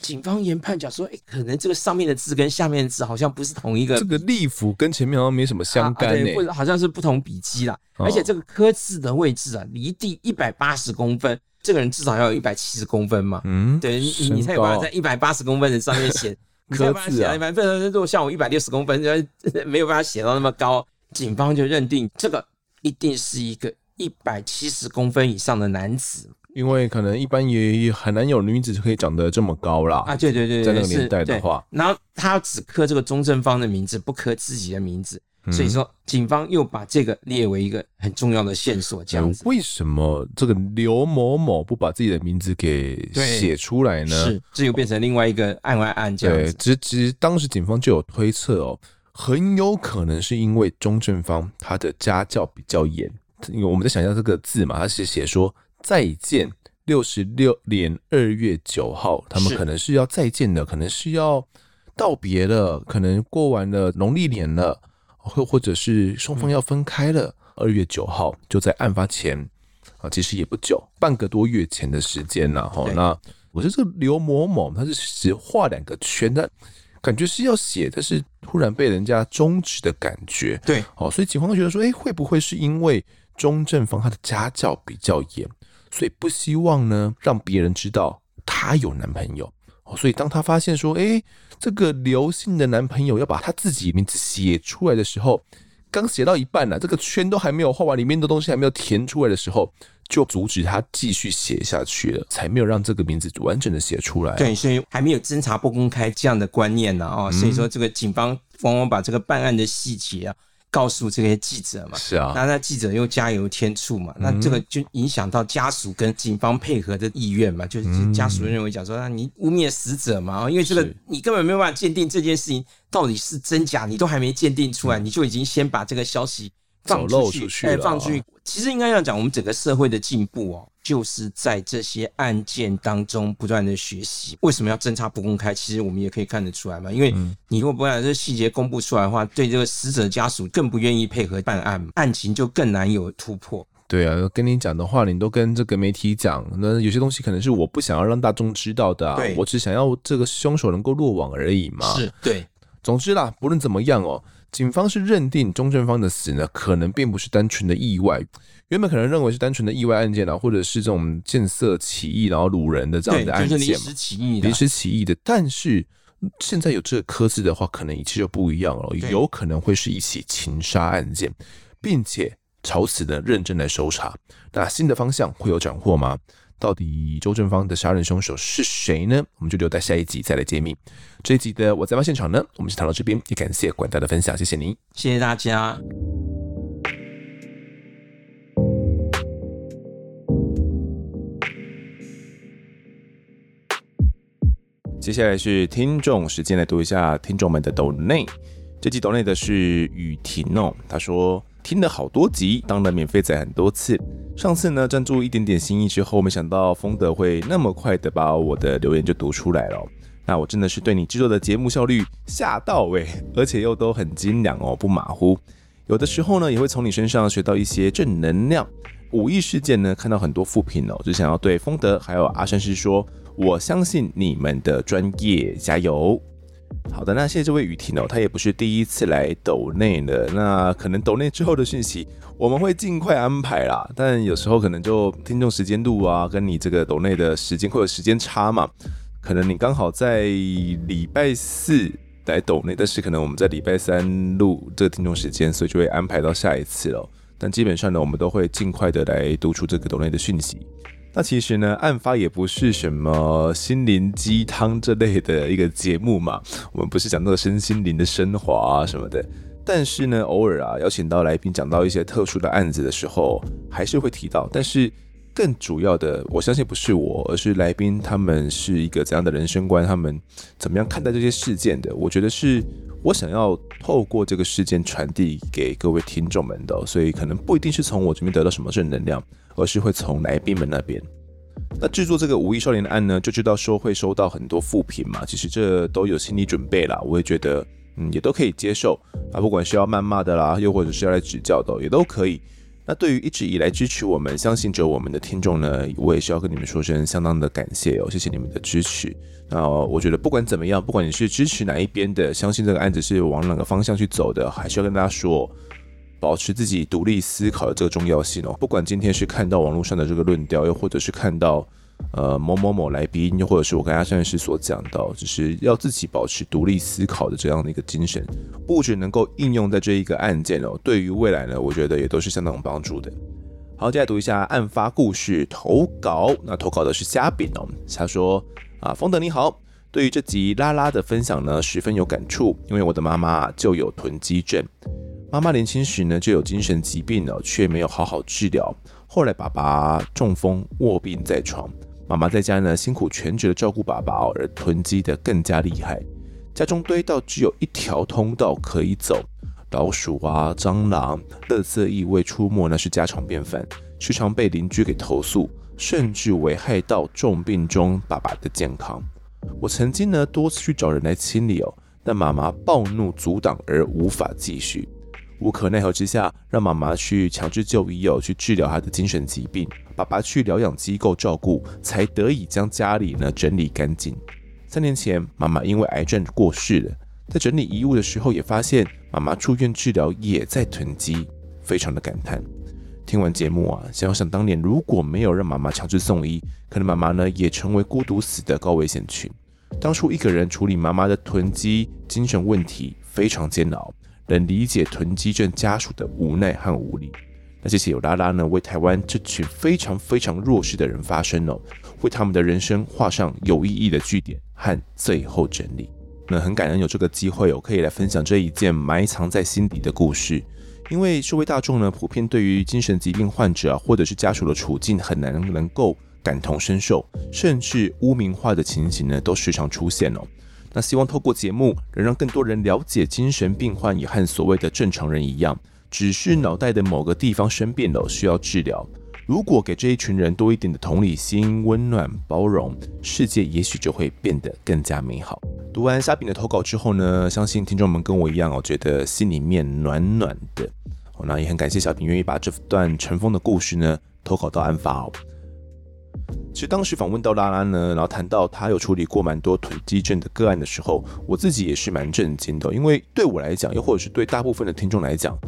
那警方研判讲说，哎、欸，可能这个上面的字跟下面的字好像不是同一个，这个隶符跟前面好像没什么相干呢、欸啊啊，或者好像是不同笔迹啦。哦、而且这个刻字的位置啊，离地一百八十公分，这个人至少要有一百七十公分嘛。嗯，对，你你才有办法在一百八十公分的上面写 [LAUGHS] 刻字啊。一般如果像我一百六十公分，就 [LAUGHS] 没有办法写到那么高。警方就认定这个一定是一个一百七十公分以上的男子。因为可能一般也很难有女子可以长得这么高啦。啊，对对对，在那个年代的话，然后他只刻这个钟正方的名字，不刻自己的名字，嗯、所以说警方又把这个列为一个很重要的线索。这样子，为什么这个刘某某不把自己的名字给写出来呢？是，这又变成另外一个案外案这样子。对，其实其实当时警方就有推测哦，很有可能是因为钟正方他的家教比较严，因为我们在想象这个字嘛，他是写说。再见，六十六年二月九号，他们可能是要再见的，可能是要道别了，可能过完了农历年了，或或者是双方要分开了。二月九号就在案发前啊，其实也不久，半个多月前的时间了哈。那我觉得这个刘某某他是只画两个圈，但感觉是要写，但是突然被人家终止的感觉。对，哦，所以警方觉得说，哎，会不会是因为钟正方他的家教比较严？所以不希望呢，让别人知道她有男朋友。所以当她发现说，哎，这个刘姓的男朋友要把他自己名字写出来的时候，刚写到一半呢，这个圈都还没有画完，里面的东西还没有填出来的时候，就阻止他继续写下去了，才没有让这个名字完整的写出来。对，所以还没有侦查不公开这样的观念呢啊。所以说，这个警方往往把这个办案的细节啊。告诉这些记者嘛，是啊，那那记者又加油添醋嘛，嗯、那这个就影响到家属跟警方配合的意愿嘛，就是家属认为讲说，那你污蔑死者嘛，因为这个你根本没有办法鉴定这件事情到底是真假，你都还没鉴定出来，你就已经先把这个消息放出去，哎，放出去。其实应该要讲，我们整个社会的进步哦。就是在这些案件当中不断的学习。为什么要侦查不公开？其实我们也可以看得出来嘛。因为你如果不把这细节公布出来的话，对这个死者家属更不愿意配合办案，案情就更难有突破。对啊，跟你讲的话，你都跟这个媒体讲，那有些东西可能是我不想要让大众知道的啊。我只想要这个凶手能够落网而已嘛。是，对。总之啦，不论怎么样哦。警方是认定钟正方的死呢，可能并不是单纯的意外。原本可能认为是单纯的意外案件啊，或者是这种见色起意然后掳人的这样的案件，临时起意的，临时起意的。但是现在有这个科字的话，可能一切就不一样了，有可能会是一起情杀案件，并且朝此的认真来搜查。那新的方向会有斩获吗？到底周正芳的杀人凶手是谁呢？我们就留在下一集再来揭秘。这一集的我在发现场呢，我们先谈到这边，也感谢管大的分享，谢谢您，谢谢大家。接下来是听众时间，来读一下听众们的抖内。这集抖内的是雨婷哦，他说。听了好多集，当了免费仔很多次。上次呢，赞助一点点心意之后，没想到丰德会那么快的把我的留言就读出来了。那我真的是对你制作的节目效率吓到诶，而且又都很精良哦，不马虎。有的时候呢，也会从你身上学到一些正能量。五亿事件呢，看到很多负评哦，就想要对丰德还有阿山师说，我相信你们的专业，加油。好的，那谢谢这位雨婷哦，他也不是第一次来抖内的，那可能抖内之后的讯息我们会尽快安排啦，但有时候可能就听众时间录啊，跟你这个抖内的时间会有时间差嘛，可能你刚好在礼拜四来抖内，但是可能我们在礼拜三录这个听众时间，所以就会安排到下一次了，但基本上呢，我们都会尽快的来读出这个抖内的讯息。那其实呢，案发也不是什么心灵鸡汤这类的一个节目嘛，[LAUGHS] 我们不是讲那个身心灵的升华啊什么的。但是呢，偶尔啊邀请到来宾讲到一些特殊的案子的时候，还是会提到。但是更主要的，我相信不是我，而是来宾他们是一个怎样的人生观，他们怎么样看待这些事件的。我觉得是我想要透过这个事件传递给各位听众们的，所以可能不一定是从我这边得到什么正能量。而是会从来宾们那边。那制作这个五亿少年的案呢，就知道说会收到很多负评嘛。其实这都有心理准备啦，我也觉得，嗯，也都可以接受啊。不管是要谩骂的啦，又或者是要来指教的，也都可以。那对于一直以来支持我们、相信着我们的听众呢，我也是要跟你们说声相当的感谢哦，谢谢你们的支持。那我觉得不管怎么样，不管你是支持哪一边的，相信这个案子是往哪个方向去走的，还是要跟大家说，保持自己独立思考的这个重要性哦。不管今天是看到网络上的这个论调，又或者是看到。呃，某某某来宾，又或者是我跟阿善师所讲到，就是要自己保持独立思考的这样的一个精神，不只能够应用在这一个案件哦，对于未来呢，我觉得也都是相当有帮助的。好，接下来读一下案发故事投稿，那投稿的是虾饼哦，他说啊，方德你好，对于这集拉拉的分享呢，十分有感触，因为我的妈妈就有囤积症，妈妈年轻时呢就有精神疾病了，却没有好好治疗，后来爸爸中风卧病在床。妈妈在家呢，辛苦全职的照顾爸爸，而囤积的更加厉害。家中堆到只有一条通道可以走，老鼠啊、蟑螂、垃圾异味出没，那是家常便饭，时常被邻居给投诉，甚至危害到重病中爸爸的健康。我曾经呢多次去找人来清理哦，但妈妈暴怒阻挡而无法继续。无可奈何之下，让妈妈去强制就医哦，去治疗她的精神疾病。爸爸去疗养机构照顾，才得以将家里呢整理干净。三年前，妈妈因为癌症过世了。在整理遗物的时候，也发现妈妈住院治疗也在囤积，非常的感叹。听完节目啊，想想当年如果没有让妈妈强制送医，可能妈妈呢也成为孤独死的高危险群。当初一个人处理妈妈的囤积精神问题，非常煎熬。能理解囤积症家属的无奈和无力。那谢谢有拉拉呢，为台湾这群非常非常弱势的人发声哦，为他们的人生画上有意义的句点和最后整理。那很感恩有这个机会哦，可以来分享这一件埋藏在心底的故事。因为社会大众呢，普遍对于精神疾病患者啊，或者是家属的处境很难能够感同身受，甚至污名化的情形呢，都时常出现哦。那希望透过节目，能让更多人了解精神病患也和所谓的正常人一样，只是脑袋的某个地方生病了，需要治疗。如果给这一群人多一点的同理心、温暖、包容，世界也许就会变得更加美好。读完虾饼的投稿之后呢，相信听众们跟我一样哦，觉得心里面暖暖的。那也很感谢小饼愿意把这段尘封的故事呢投稿到案发哦。其实当时访问到拉拉呢，然后谈到他有处理过蛮多囤积症的个案的时候，我自己也是蛮震惊的，因为对我来讲，又或者是对大部分的听众来讲，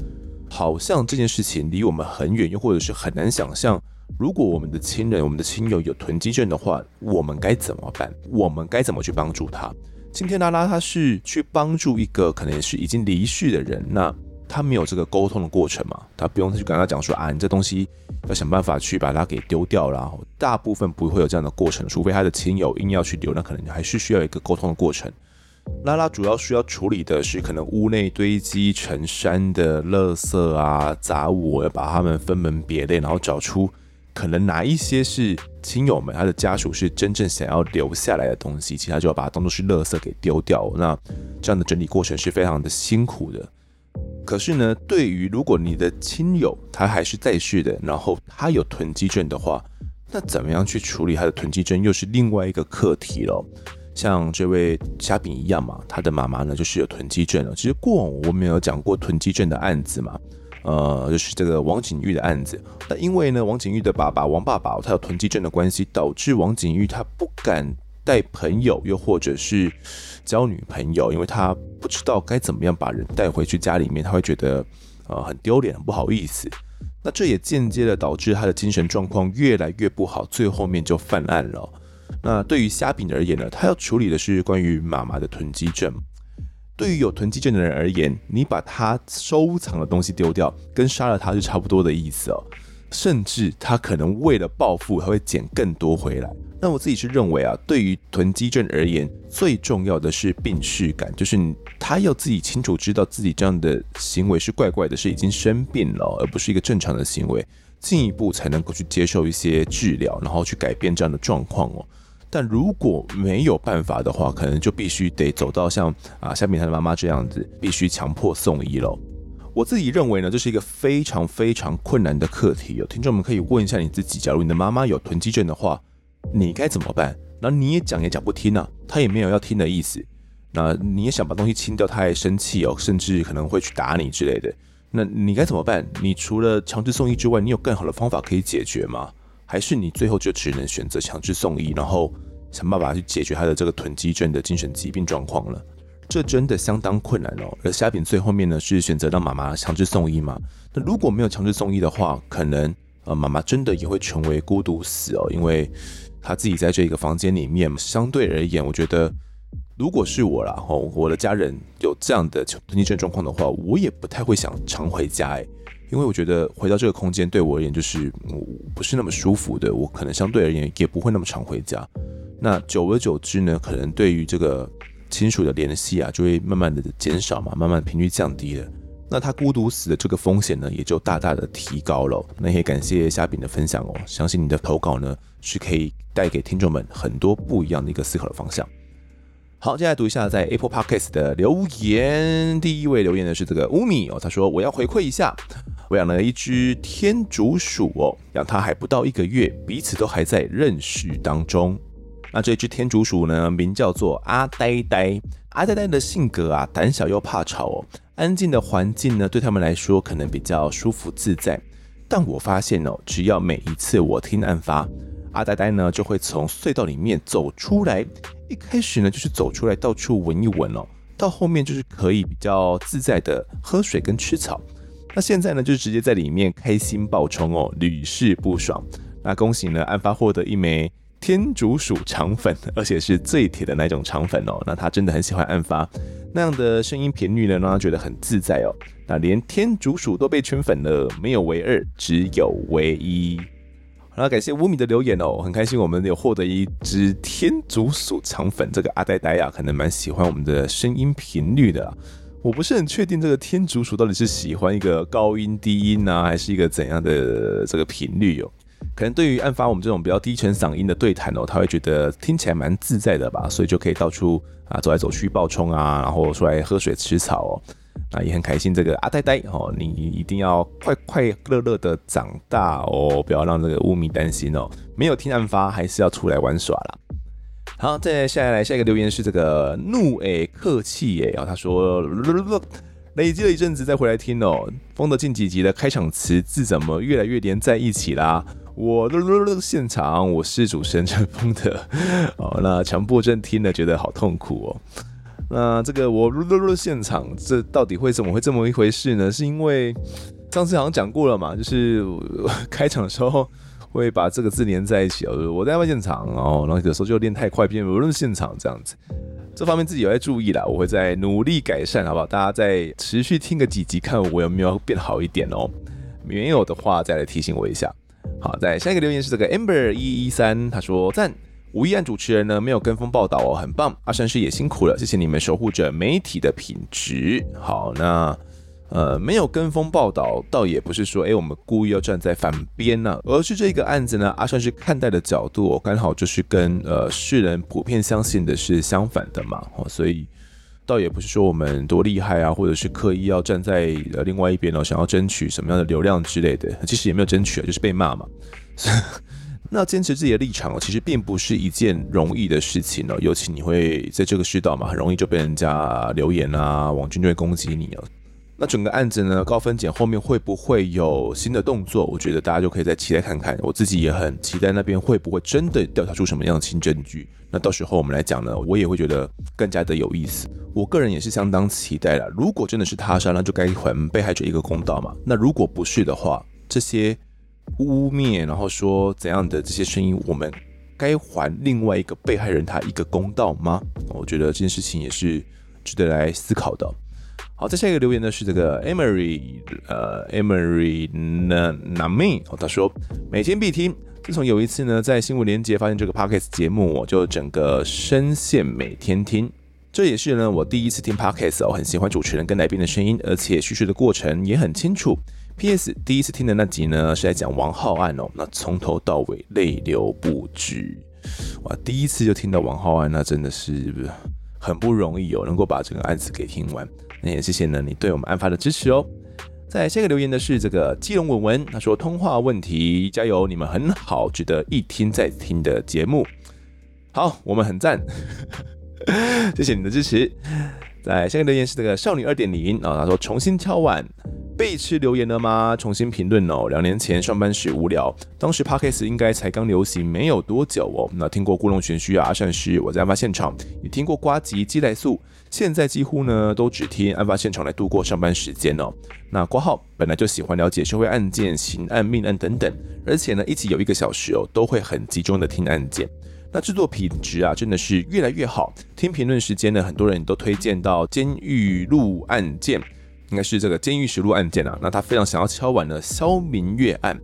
好像这件事情离我们很远，又或者是很难想象，如果我们的亲人、我们的亲友有囤积症的话，我们该怎么办？我们该怎么去帮助他？今天拉拉他是去帮助一个可能是已经离世的人，那。他没有这个沟通的过程嘛？他不用去跟他讲说啊，你这东西要想办法去把它给丢掉了。然后大部分不会有这样的过程，除非他的亲友硬要去丢，那可能还是需要一个沟通的过程。拉拉主要需要处理的是可能屋内堆积成山的垃圾啊、杂物，要把它们分门别类，然后找出可能哪一些是亲友们他的家属是真正想要留下来的东西，其他就要把它当做是垃圾给丢掉。那这样的整理过程是非常的辛苦的。可是呢，对于如果你的亲友他还是在世的，然后他有囤积症的话，那怎么样去处理他的囤积症，又是另外一个课题了。像这位虾饼一样嘛，他的妈妈呢就是有囤积症了。其实过往我们有讲过囤积症的案子嘛，呃，就是这个王景玉的案子。那因为呢，王景玉的爸爸王爸爸他有囤积症的关系，导致王景玉他不敢带朋友，又或者是交女朋友，因为他。不知道该怎么样把人带回去家里面，他会觉得呃很丢脸，很不好意思。那这也间接的导致他的精神状况越来越不好，最后面就犯案了。那对于虾饼而言呢，他要处理的是关于妈妈的囤积症。对于有囤积症的人而言，你把他收藏的东西丢掉，跟杀了他是差不多的意思哦。甚至他可能为了报复，还会捡更多回来。那我自己是认为啊，对于囤积症而言，最重要的是病识感，就是他要自己清楚知道自己这样的行为是怪怪的，是已经生病了，而不是一个正常的行为，进一步才能够去接受一些治疗，然后去改变这样的状况哦。但如果没有办法的话，可能就必须得走到像啊下面他的妈妈这样子，必须强迫送医了。我自己认为呢，这是一个非常非常困难的课题。有听众们可以问一下你自己，假如你的妈妈有囤积症的话。你该怎么办？那你也讲也讲不听啊，他也没有要听的意思。那你也想把东西清掉，他还生气哦，甚至可能会去打你之类的。那你该怎么办？你除了强制送医之外，你有更好的方法可以解决吗？还是你最后就只能选择强制送医，然后想办法去解决他的这个囤积症的精神疾病状况了？这真的相当困难哦。而虾饼最后面呢，是选择让妈妈强制送医嘛？那如果没有强制送医的话，可能呃妈妈真的也会成为孤独死哦，因为他自己在这个房间里面，相对而言，我觉得。如果是我啦，吼，我的家人有这样的囤积症状况的话，我也不太会想常回家哎，因为我觉得回到这个空间对我而言就是不是那么舒服的，我可能相对而言也不会那么常回家。那久而久之呢，可能对于这个亲属的联系啊，就会慢慢的减少嘛，慢慢频率降低了。那他孤独死的这个风险呢，也就大大的提高了。那也感谢虾饼的分享哦，相信你的投稿呢，是可以带给听众们很多不一样的一个思考的方向。好，接下来读一下在 Apple Podcast 的留言。第一位留言的是这个乌米哦，他说我要回馈一下，我养了一只天竺鼠哦，养它还不到一个月，彼此都还在认识当中。那这只天竺鼠呢，名叫做阿呆呆。阿呆呆的性格啊，胆小又怕吵哦，安静的环境呢，对他们来说可能比较舒服自在。但我发现哦，只要每一次我听案发，阿呆呆呢就会从隧道里面走出来。一开始呢，就是走出来到处闻一闻哦，到后面就是可以比较自在的喝水跟吃草。那现在呢，就直接在里面开心暴冲哦，屡试不爽。那恭喜呢，案发获得一枚天竺鼠肠粉，[LAUGHS] 而且是最铁的那种肠粉哦。那他真的很喜欢案发那样的声音频率呢，让他觉得很自在哦。那连天竺鼠都被圈粉了，没有唯二，只有唯一。好了，感谢五米的留言哦，很开心我们有获得一只天竺鼠肠粉。这个阿呆呆啊，可能蛮喜欢我们的声音频率的。我不是很确定这个天竺鼠到底是喜欢一个高音低音呢，还是一个怎样的这个频率哦？可能对于案发我们这种比较低沉嗓音的对谈哦，他会觉得听起来蛮自在的吧，所以就可以到处啊走来走去暴冲啊，然后出来喝水吃草哦。那也很开心，这个阿呆呆哦，你一定要快快乐乐的长大哦，不要让这个乌米担心哦。没有听案发，还是要出来玩耍啦。好，再下来下一个留言是这个怒诶客气诶，然后他说累积了一阵子再回来听哦，风的近几集的开场词字怎么越来越连在一起啦？[LAUGHS] 我的现场，我是主持人陈峰的哦，那强迫症听了觉得好痛苦哦。那这个我录录录现场，这到底会怎么会这么一回事呢？是因为上次好像讲过了嘛，就是开场的时候会把这个字连在一起哦。我在外现场哦，然后有时候就练太快，变无论现场这样子。这方面自己有在注意啦，我会在努力改善，好不好？大家再持续听个几集，看我有没有变好一点哦。没有的话，再来提醒我一下。好，在下一个留言是这个 Amber 一一三，他说赞。五一案主持人呢，没有跟风报道哦，很棒。阿山师也辛苦了，谢谢你们守护着媒体的品质。好，那呃没有跟风报道，倒也不是说诶我们故意要站在反边呢、啊，而是这个案子呢，阿山师看待的角度、哦，刚好就是跟呃世人普遍相信的是相反的嘛。哦，所以倒也不是说我们多厉害啊，或者是刻意要站在呃另外一边哦，想要争取什么样的流量之类的，其实也没有争取啊，就是被骂嘛。[LAUGHS] 那坚持自己的立场哦，其实并不是一件容易的事情哦。尤其你会在这个世道嘛，很容易就被人家留言啊，网军就会攻击你哦。那整个案子呢，高分检后面会不会有新的动作？我觉得大家就可以再期待看看。我自己也很期待那边会不会真的调查出什么样的新证据。那到时候我们来讲呢，我也会觉得更加的有意思。我个人也是相当期待了。如果真的是他杀，那就该还被害者一个公道嘛。那如果不是的话，这些。污蔑，然后说怎样的这些声音，我们该还另外一个被害人他一个公道吗？我觉得这件事情也是值得来思考的。好，再下一个留言呢是这个 Emery，呃，Emery Nami，哦，他说每天必听，自从有一次呢在新闻连结发现这个 Podcast 节目，我就整个深陷每天听。这也是呢我第一次听 Podcast 哦，很喜欢主持人跟来宾的声音，而且叙述的过程也很清楚。P.S. 第一次听的那集呢，是在讲王浩案哦，那从头到尾泪流不止，哇！第一次就听到王浩案，那真的是很不容易哦，能够把整个案子给听完。那也谢谢呢你对我们案发的支持哦。在下一个留言的是这个基隆文文，他说通话问题，加油，你们很好，值得一听再听的节目。好，我们很赞，[LAUGHS] 谢谢你的支持。在下一个留言是这个少女二点零啊，他说重新敲碗。被吃留言了吗？重新评论哦。两年前上班时无聊，当时 Podcast 应该才刚流行没有多久哦。那听过故弄玄虚啊，阿善师，我在案发现场也听过呱吉鸡来素，现在几乎呢都只听案发现场来度过上班时间哦。那括号本来就喜欢了解社会案件、刑案、命案等等，而且呢一集有一个小时哦，都会很集中的听案件。那制作品质啊真的是越来越好。听评论时间呢，很多人都推荐到监狱录案件。应该是这个监狱实录案件啊，那他非常想要敲碗的肖明月案。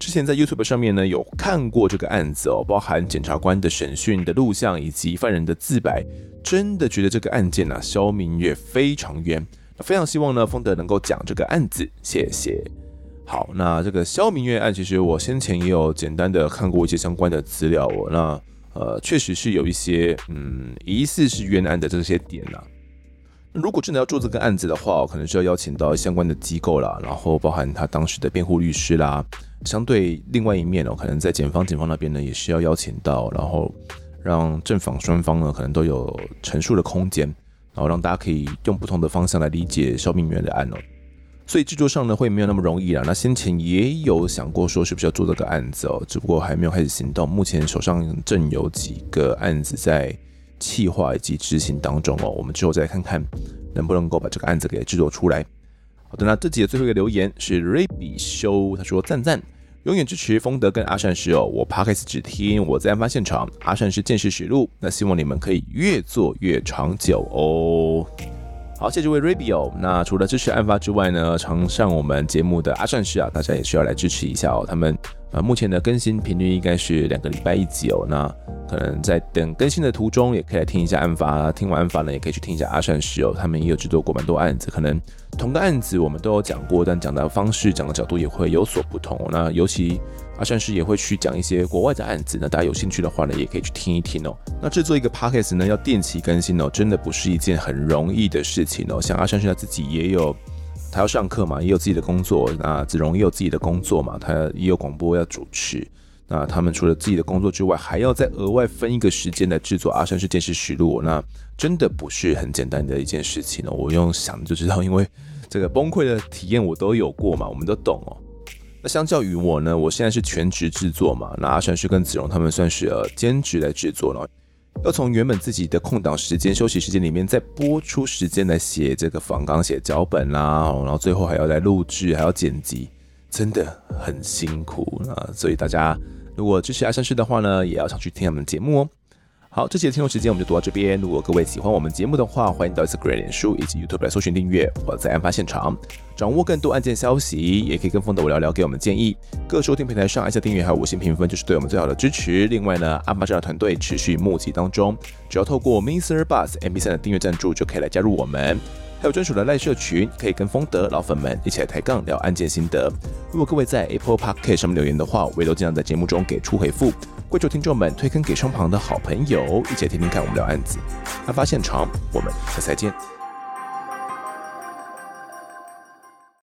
之前在 YouTube 上面呢有看过这个案子哦，包含检察官的审讯的录像以及犯人的自白，真的觉得这个案件啊，肖明月非常冤。那非常希望呢，丰德能够讲这个案子，谢谢。好，那这个肖明月案，其实我先前也有简单的看过一些相关的资料哦，那呃，确实是有一些嗯，疑似是冤案的这些点呐、啊。如果真的要做这个案子的话，可能是要邀请到相关的机构啦，然后包含他当时的辩护律师啦。相对另外一面哦，可能在检方、警方那边呢，也是要邀请到，然后让正反双方呢，可能都有陈述的空间，然后让大家可以用不同的方向来理解肖明月的案哦。所以制作上呢，会没有那么容易啦。那先前也有想过说是不是要做这个案子哦，只不过还没有开始行动。目前手上正有几个案子在。企划以及执行当中哦，我们之后再看看能不能够把这个案子给制作出来。好的，那这集的最后一个留言是 Raby Show，他说赞赞，永远支持丰德跟阿善师哦，我 p o c a s t 只听我在案发现场，阿善师见识实录，那希望你们可以越做越长久哦。好，谢谢这位 Radio。那除了支持案发之外呢，常上我们节目的阿善师啊，大家也需要来支持一下哦。他们呃目前的更新频率应该是两个礼拜一集哦。那可能在等更新的途中，也可以来听一下案发。听完案发呢，也可以去听一下阿善师哦，他们也有制作过蛮多案子。可能同个案子我们都有讲过，但讲的方式、讲的角度也会有所不同。那尤其阿善师也会去讲一些国外的案子，那大家有兴趣的话呢，也可以去听一听哦。那制作一个 podcast 呢，要定期更新哦，真的不是一件很容易的事情哦。像阿善师他自己也有，他要上课嘛，也有自己的工作。那子荣也有自己的工作嘛，他也有广播要主持。那他们除了自己的工作之外，还要再额外分一个时间来制作《阿善师见识实录》，那真的不是很简单的一件事情哦。我用想就知道，因为这个崩溃的体验我都有过嘛，我们都懂哦。那相较于我呢，我现在是全职制作嘛，那阿善是跟子荣他们算是呃兼职来制作了，要从原本自己的空档时间、休息时间里面再拨出时间来写这个访纲、写脚本啦，然后最后还要来录制，还要剪辑。真的很辛苦啊，所以大家如果支持阿善师的话呢，也要常去听他们的节目哦。好，这期的听众时间我们就读到这边。如果各位喜欢我们节目的话，欢迎到 Instagram、脸书以及 YouTube 来搜寻订阅。我在案发现场，掌握更多案件消息，也可以跟风的我聊聊，给我们建议。各收听平台上按下订阅还有五星评分，就是对我们最好的支持。另外呢，案发这样团队持续募集当中，只要透过 Mr. Bus MP3 的订阅赞助，就可以来加入我们。还有专属的赖社群，可以跟风德老粉们一起来抬杠聊案件心得。如果各位在 Apple Podcast 上面留言的话，我也都尽量在节目中给出回复。跪求听众们推坑给身旁的好朋友，一起听听看我们聊案子。案发现场，我们下次再见。